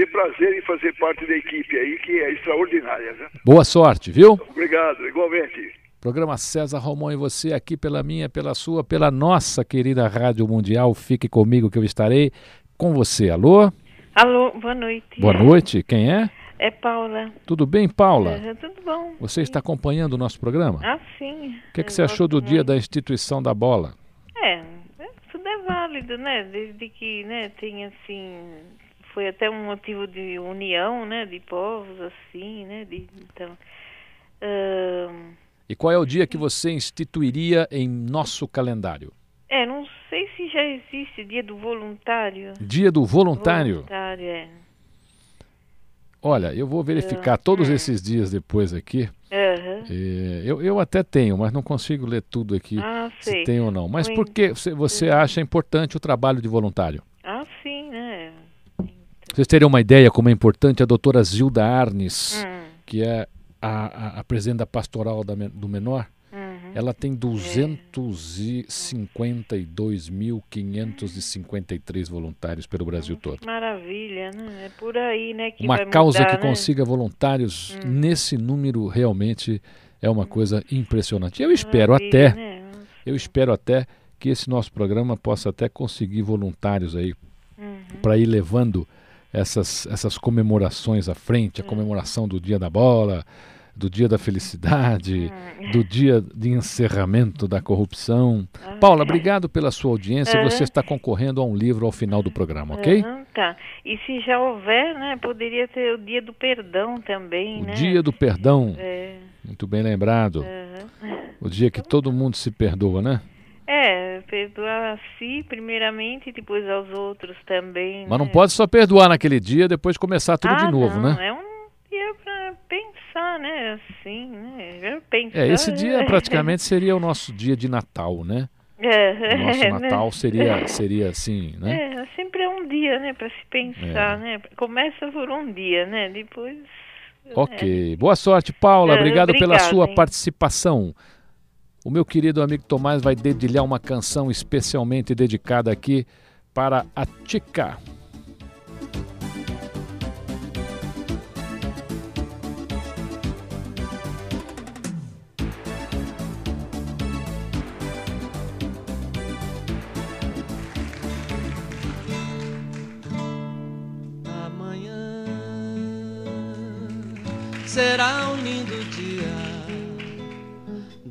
Teria prazer em fazer parte da equipe aí, que é extraordinária, né? Boa sorte, viu? Obrigado, igualmente. Programa César Romão e você aqui pela minha, pela sua, pela nossa querida Rádio Mundial. Fique comigo que eu estarei com você. Alô? Alô, boa noite. Boa noite. Quem é? É Paula. Tudo bem, Paula? É, tudo bom? Você está acompanhando o nosso programa? Ah, sim. O que, é que você achou do dia da instituição da bola? É, tudo é válido, né? Desde que, né, tem assim, foi até um motivo de união, né, de povos, assim, né, de, então, ahn, E qual é o dia que você instituiria em nosso calendário? é, não sei se já existe dia do voluntário. Dia do voluntário? Voluntário, é. Olha, eu vou verificar todos esses dias depois aqui. Aham. É, eu, eu até tenho, mas não consigo ler tudo aqui Ah, se tem ou não. Mas por que você, acha importante o trabalho de voluntário? Ah, sim? Vocês terem uma ideia como é importante a doutora Zilda Arnes, Hum. que é a, a, a presidente da pastoral da do menor, Uhum. ela tem 252.553 voluntários pelo Brasil todo. Maravilha, né? É por aí, né, que Uma causa mudar, que né? consiga voluntários Hum. nesse número realmente é uma coisa impressionante. Eu espero Maravilha, até, né? eu espero até que esse nosso programa possa até conseguir voluntários aí Uhum. para ir levando essas, essas comemorações à frente, a comemoração do Dia da Bola, do Dia da Felicidade, Hum. do Dia de encerramento da corrupção. Paula, obrigado pela sua audiência. Você está concorrendo a um livro ao final do programa, ok? Tá. E se já houver, né, poderia ter o dia do perdão também, O né? Dia do Perdão, É. muito bem lembrado. aham. O dia que todo mundo se perdoa, né? É, perdoar a si primeiramente e depois aos outros também. Mas não né? pode só perdoar naquele dia depois começar tudo ah, de novo, não, né? É um dia pra pensar, né? Assim, né? É Pensar, É, esse dia praticamente seria o nosso dia de Natal, né? É, O nosso né? Natal seria, seria assim, né? É, sempre é um dia, né, para se pensar, né? Começa por um dia, né? Depois. Ok. Boa sorte, Paula. É, Obrigado pela obrigada, sua hein? participação. O meu querido amigo Tomás vai dedilhar uma canção especialmente dedicada aqui para a Tica. Amanhã será um lindo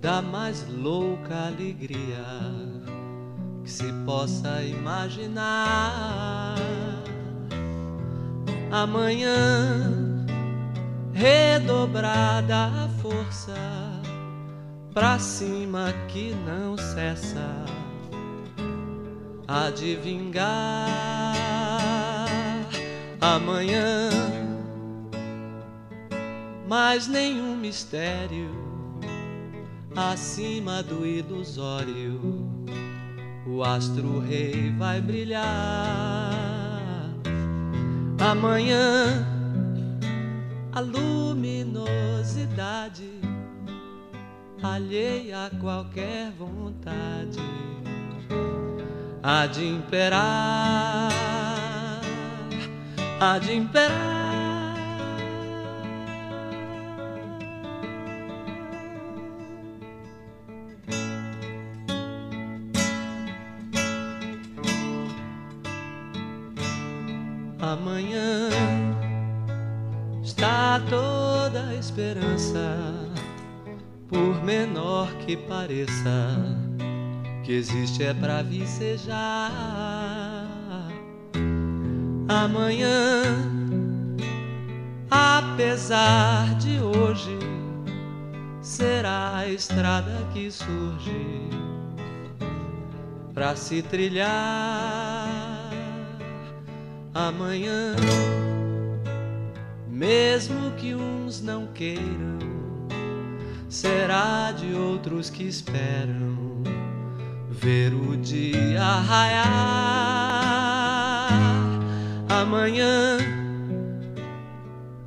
da mais louca alegria que se possa imaginar. Amanhã, redobrada a força, pra cima que não cessa, a de vingar. Amanhã, mais nenhum mistério acima do ilusório. O astro rei vai brilhar. Amanhã, a luminosidade alheia a qualquer vontade há de imperar, há de imperar. Está toda a esperança, por menor que pareça, que existe é pra vicejar. Amanhã, apesar de hoje, será a estrada que surge pra se trilhar amanhã. Mesmo que uns não queiram, será de outros que esperam ver o dia raiar. Amanhã,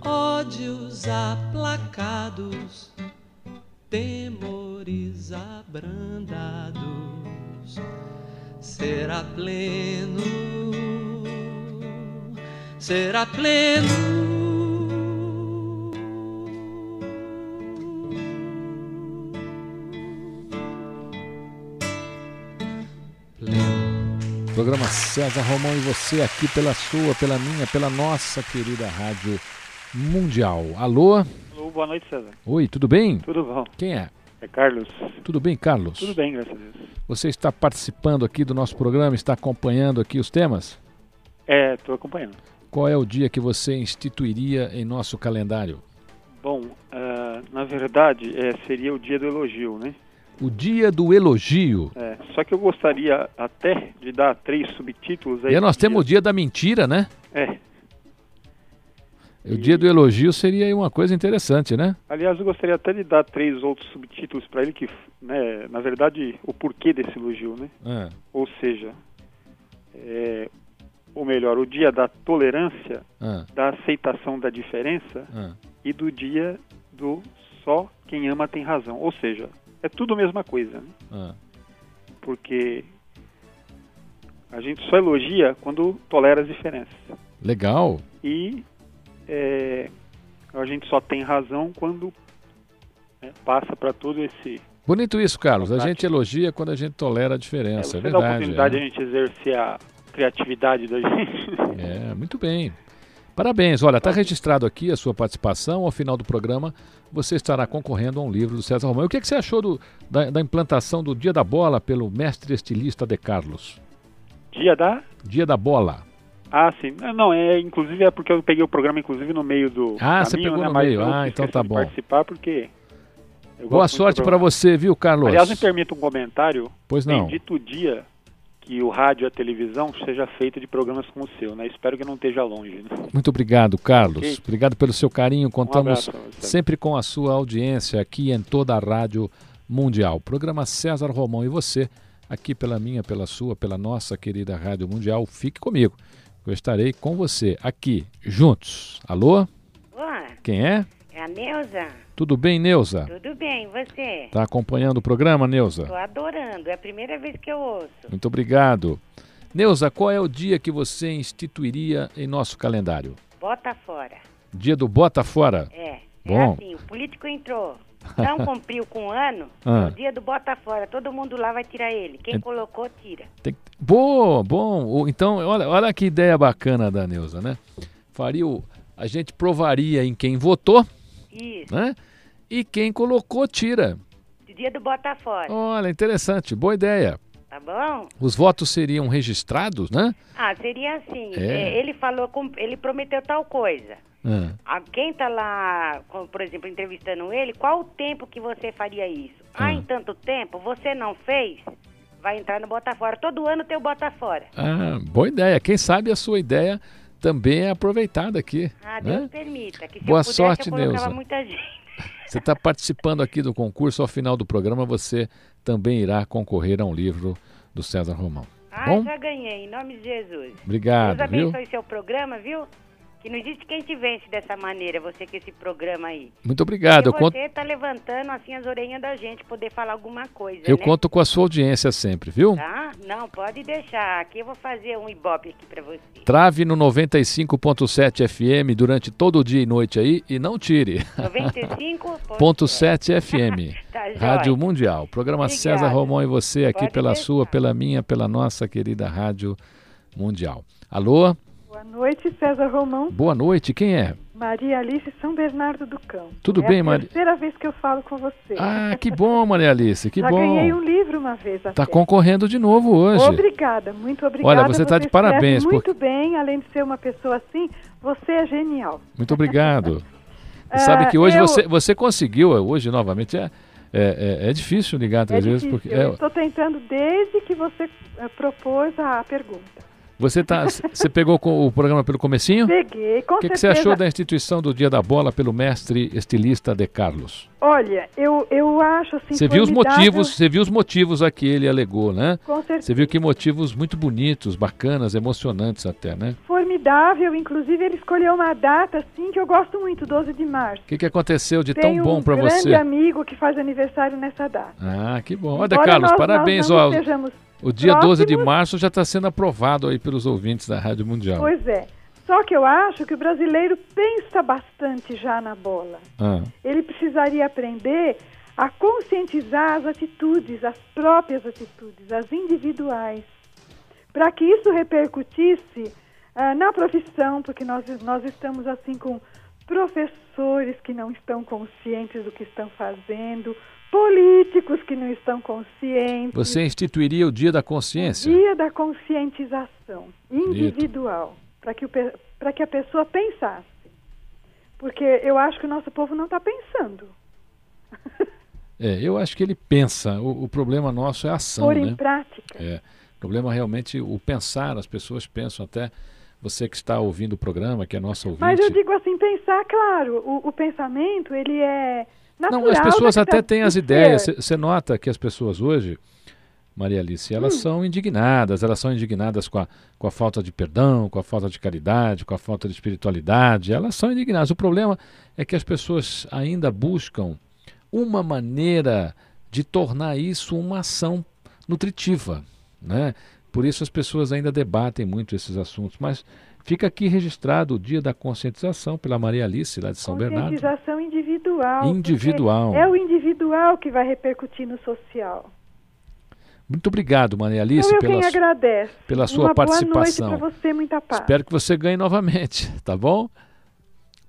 ódios aplacados, temores abrandados, será pleno será pleno. Programa César Romão e você aqui pela sua, pela minha, pela nossa querida Rádio Mundial. Alô? Alô, boa noite, César. Oi, tudo bem? Tudo bom. Quem é? É Carlos. Tudo bem, Carlos? Tudo bem, graças a Deus. Você está participando aqui do nosso programa, está acompanhando aqui os temas? É, estou acompanhando. Qual é o dia que você instituiria em nosso calendário? Bom, uh, na verdade, é, seria o dia do elogio, né? O dia do elogio. É, só que eu gostaria até de dar três subtítulos aí. E nós temos o dia da mentira, né? É. O dia do elogio seria uma coisa interessante, né? Aliás, eu gostaria até de dar três outros subtítulos para ele que, né, na verdade, o porquê desse elogio, né? É. Ou seja, é, ou melhor, o dia da tolerância, Ah. da aceitação da diferença Ah. e do dia do só quem ama tem razão. Ou seja, é tudo a mesma coisa, né? Ah. Porque a gente só elogia quando tolera as diferenças. Legal. E é, a gente só tem razão quando né, passa para todo esse. Bonito isso, Carlos. A gente elogia quando a gente tolera a diferença. Você É, dá a verdade. oportunidade é. de a gente exercer a criatividade da gente. É, muito bem. Parabéns. Olha, está registrado aqui a sua participação. Ao final do programa, você estará concorrendo a um livro do César Romão. O que, que você achou do- da, da implantação do Dia da Bola pelo mestre estilista De Carlos? Dia da? Dia da Bola. Ah, sim. Não, Não, é, inclusive é porque eu peguei o programa, inclusive, no meio do. Ah, você caminho, pegou né, no meio. Ah, então tá bom. participar porque. Boa sorte para você, viu, Carlos? Aliás, me permita um comentário. Pois não. Bendito dia que o rádio e a televisão seja feita de programas como o seu, né? Espero que não esteja longe. Né? Muito obrigado, Carlos. Ok. Obrigado pelo seu carinho. Contamos abraço você. sempre com a sua audiência aqui em toda a Rádio Mundial. Programa César Romão e você, aqui pela minha, pela sua, pela nossa querida Rádio Mundial. Fique comigo. Eu estarei com você aqui, juntos. Alô? Olá, Quem é? É a Neuza. Tudo bem, Neuza? Tudo bem, você? Está acompanhando o programa, Neuza? Tô adorando, é a primeira vez que eu ouço. Muito obrigado. Neuza, qual é o dia que você instituiria em nosso calendário? Bota fora. Dia do Bota Fora? É. Bom. É assim, o político entrou, não cumpriu com um ano, Ah. é o dia do bota fora, todo mundo lá vai tirar ele. Quem É- colocou, tira. Tem... Bom, bom. Então, olha, olha que ideia bacana da Neuza, né? Faria o... A gente provaria em quem votou Isso. né? E quem colocou, tira. Dia do bota fora. Olha, interessante, boa ideia. Tá bom? Os votos seriam registrados, né? Ah, seria assim. É. é, ele falou, com- ele prometeu tal coisa. Ah, A- quem tá lá, por exemplo, entrevistando ele, qual o tempo que você faria isso? Ah, em tanto tempo, você não fez, vai entrar no bota fora. Todo ano tem o bota fora. ah, boa ideia. Quem sabe a sua ideia também é aproveitada aqui. Ah, né? Deus permita. Que se Boa eu pudesse, sorte, eu Neuza. muita gente. Você está participando aqui do concurso, ao final do programa você também irá concorrer a um livro do César Romão. Tá Ah, bom? já ganhei, em nome de Jesus. Obrigado, Deus viu? abençoe seu programa, viu? Que não existe quem te vence dessa maneira, você com esse programa aí. Muito obrigado. E você tá levantando assim as orelhas da gente, poder falar alguma coisa, eu né? conto com a sua audiência sempre, viu? Tá? Não, pode deixar. Aqui eu vou fazer um ibope aqui pra você. Trave no 95.7 FM durante todo o dia e noite aí e não tire. 95.7 FM. Tá. Rádio Mundial. Programa. César Romão e você aqui Pode pela deixar. sua, pela minha, pela nossa querida Rádio Mundial. Alô? Boa noite, César Romão. Boa noite. Quem é? Maria Alice São Bernardo do Campo. Tudo é bem, a Maria? terceira vez que eu falo com você. Ah, que bom, Maria Alice. Que Já bom. ganhei um livro uma vez até. Tá concorrendo de novo hoje. Obrigada, muito obrigada. Olha, você tá de parabéns, Muito bem, além de ser uma pessoa assim, você é genial. Muito obrigado. Ah, Sabe que hoje eu- você, você conseguiu, hoje novamente, é, é, é, é difícil ligar É três vezes, difícil. porque Eu é, estou tentando desde que você eh, propôs a pergunta. Você, tá, você pegou com o programa pelo comecinho? Peguei, com O que, que você achou da instituição do Dia da Bola pelo mestre estilista De Carlos? Olha, eu, eu acho assim. Você viu os motivos, você viu os motivos a que ele alegou, né? Com certeza. Você viu que motivos muito bonitos, bacanas, emocionantes até, né? Formidável, inclusive ele escolheu uma data assim que eu gosto muito, 12 de março. O que, que aconteceu de tão bom um para grande você? amigo que faz aniversário nessa data. Ah, que bom. Olha, Embora Carlos, nós- parabéns. nós ó, estejamos o dia 12 de março já está sendo aprovado aí pelos ouvintes da Rádio Mundial. Pois é. Só que eu acho que o brasileiro pensa bastante já na bola. Ah, Ele precisaria aprender a conscientizar as atitudes, as próprias atitudes, as individuais, para que isso repercutisse ah, na profissão, porque nós, nós estamos assim com professores que não estão conscientes do que estão fazendo, políticos que não estão conscientes. você instituiria o Dia da Consciência? Dia da conscientização individual, para que, o que a pessoa pensasse. Porque eu acho que o nosso povo não está pensando. É, eu acho que ele pensa. O, o problema nosso é a ação, Pôr né? em prática. É. O problema é realmente o pensar. As pessoas pensam até. Você que está ouvindo o programa, que é nosso ouvinte. Mas eu digo assim, pensar, claro, o, o pensamento, ele é natural. Não, as pessoas até têm as ideias. Você nota que as pessoas hoje, Maria Alice, Hum. elas são indignadas. Elas são indignadas com a, com a falta de perdão, com a falta de caridade, com a falta de espiritualidade. Elas são indignadas. O problema é que as pessoas ainda buscam uma maneira de tornar isso uma ação nutritiva, né? Por isso as pessoas ainda debatem muito esses assuntos, mas fica aqui registrado o Dia da Conscientização pela Maria Alice, lá de São Bernardo. Conscientização individual. Individual. É o individual que vai repercutir no social. Muito obrigado, Maria Alice, então pela, su- pela sua Uma participação. Boa noite você, muita paz. Espero que você ganhe novamente, tá bom?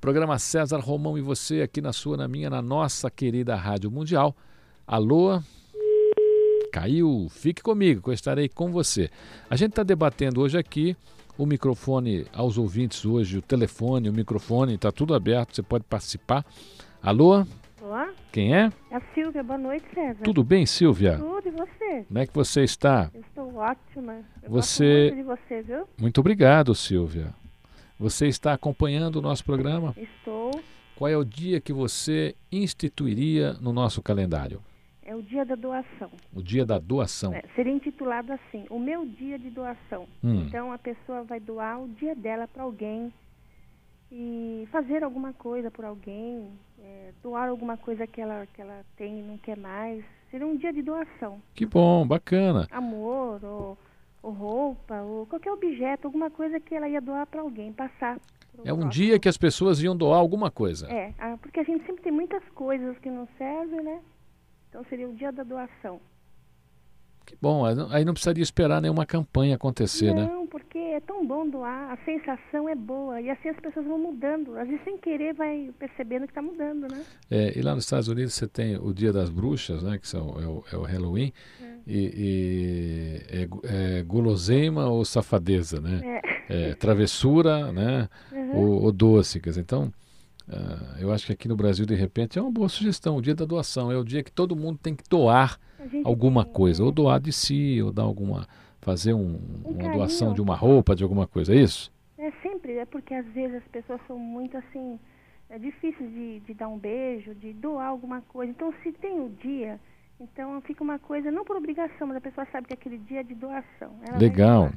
Programa César Romão e você aqui na sua, na minha, na nossa querida Rádio Mundial. Alô? Caiu? Fique comigo, que eu estarei com você. A gente está debatendo hoje aqui o microfone aos ouvintes hoje, o telefone, o microfone, está tudo aberto, você pode participar. Alô? Olá, Quem é? é a Silvia. Boa noite, César. Tudo bem, Silvia? Tudo, e você? Como é que você está? Eu estou ótima. Eu Você- gosto muito de você, viu? Muito obrigado, Silvia. Você está acompanhando o nosso programa? Estou. Qual é o dia que você instituiria no nosso calendário? É o dia da doação. O dia da doação. É, seria intitulado assim, o meu dia de doação. Hum. Então a pessoa vai doar o dia dela para alguém e fazer alguma coisa por alguém, é, doar alguma coisa que ela, que ela tem e não quer mais. Seria um dia de doação. Que bom, bacana. Amor, ou, ou roupa, ou qualquer objeto, alguma coisa que ela ia doar para alguém, passar. É um dia que as pessoas iam doar alguma coisa. É, ah, porque a gente sempre tem muitas coisas que não servem, né? Então seria o dia da doação. Que bom, aí não- não precisaria esperar nenhuma campanha acontecer, né? Não, porque é tão bom doar, a sensação é boa e assim as pessoas vão mudando. Às vezes sem querer vai percebendo que está mudando, né? É, e lá nos Estados Unidos você tem o Dia das Bruxas, né, que são, é, o, é o Halloween, e, e é, é guloseima ou safadeza, né? É, travessura, né? Uhum. Ou, ou doce. Quer dizer, então, ah, eu acho que aqui no Brasil, de repente, é uma boa sugestão. O dia da doação é o dia que todo mundo tem que doar alguma coisa, ou doar de si, ou dar alguma, fazer um- uma carinho. doação de uma roupa, de alguma coisa, é isso? É sempre, é porque às vezes as pessoas são muito assim, é difícil de, de dar um beijo, de doar alguma coisa. Então se tem o dia, então fica uma coisa, não por obrigação, mas a pessoa sabe que aquele dia é de doação. Legal.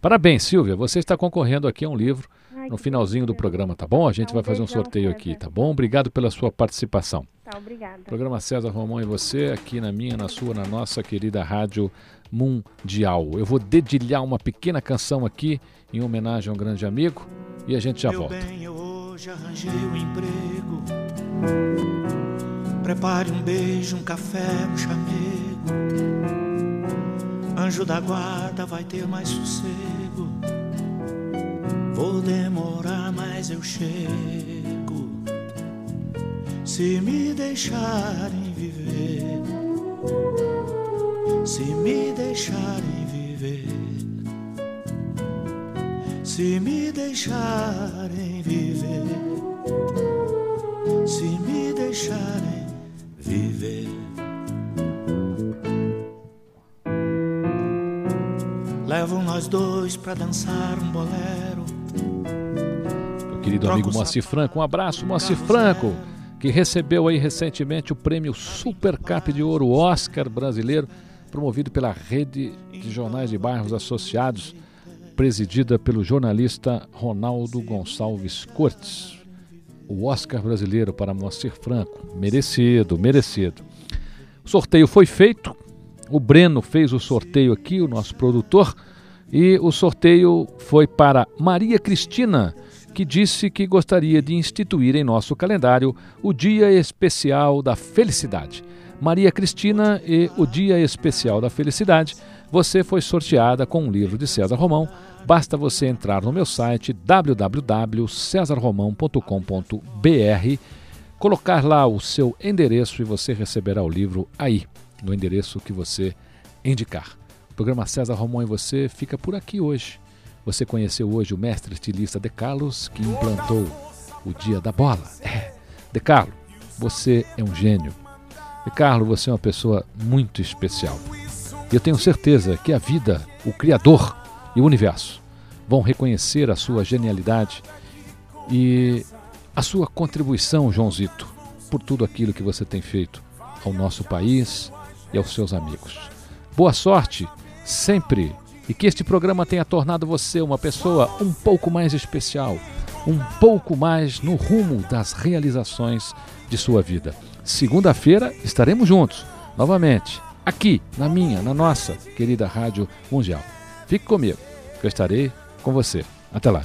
Parabéns, Silvia. Você está concorrendo aqui a um livro Ai, no finalzinho do programa, tá bom? A gente Tá, um vai fazer um sorteio aqui, tá bom? Obrigado pela sua participação. Tá, obrigada. Programa César Romão e você, aqui na minha, na sua, na nossa querida Rádio Mundial. Eu vou dedilhar uma pequena canção aqui em homenagem a um grande amigo e a gente já Meu volta. bem, eu hoje arranjei um emprego. Prepare um beijo, um café, um chamego. Anjo da guarda vai ter mais sossego. Vou demorar, mas eu chego. Se me deixarem viver. Se me deixarem viver. Se me deixarem viver, se me deixarem viver. Levam nós dois pra dançar um bolero. Meu querido amigo Moacir Franco, um abraço, Moacir Franco, que recebeu aí recentemente o prêmio Super Cap de Ouro Oscar brasileiro, promovido pela Rede de Jornais de Bairros Associados, presidida pelo jornalista Ronaldo Gonçalves Cortes. O Oscar brasileiro para Moacir Franco, merecido, merecido. O sorteio foi feito, o Breno fez o sorteio aqui, o nosso produtor, e o sorteio foi para Maria Cristina, que disse que gostaria de instituir em nosso calendário o Dia Especial da Felicidade. Maria Cristina e o Dia Especial da Felicidade, você foi sorteada com um livro de César Romão. Basta você entrar no meu site www.cesarromão.com.br, colocar lá o seu endereço e você receberá o livro aí, no endereço que você indicar. O programa César Romão e você fica por aqui hoje. Você conheceu hoje o mestre estilista De Carlos, que implantou o Dia da Bola. É, De Carlos, você é um gênio. De Carlos, você é uma pessoa muito especial. E eu tenho certeza que a vida, o Criador e o universo vão reconhecer a sua genialidade e a sua contribuição, Joãozito, por tudo aquilo que você tem feito ao nosso país e aos seus amigos. Boa sorte sempre e que este programa tenha tornado você uma pessoa um pouco mais especial, um pouco mais no rumo das realizações de sua vida. Segunda-feira estaremos juntos, novamente, aqui na minha, na nossa querida Rádio Mundial. Fique comigo, eu estarei com você. Até lá.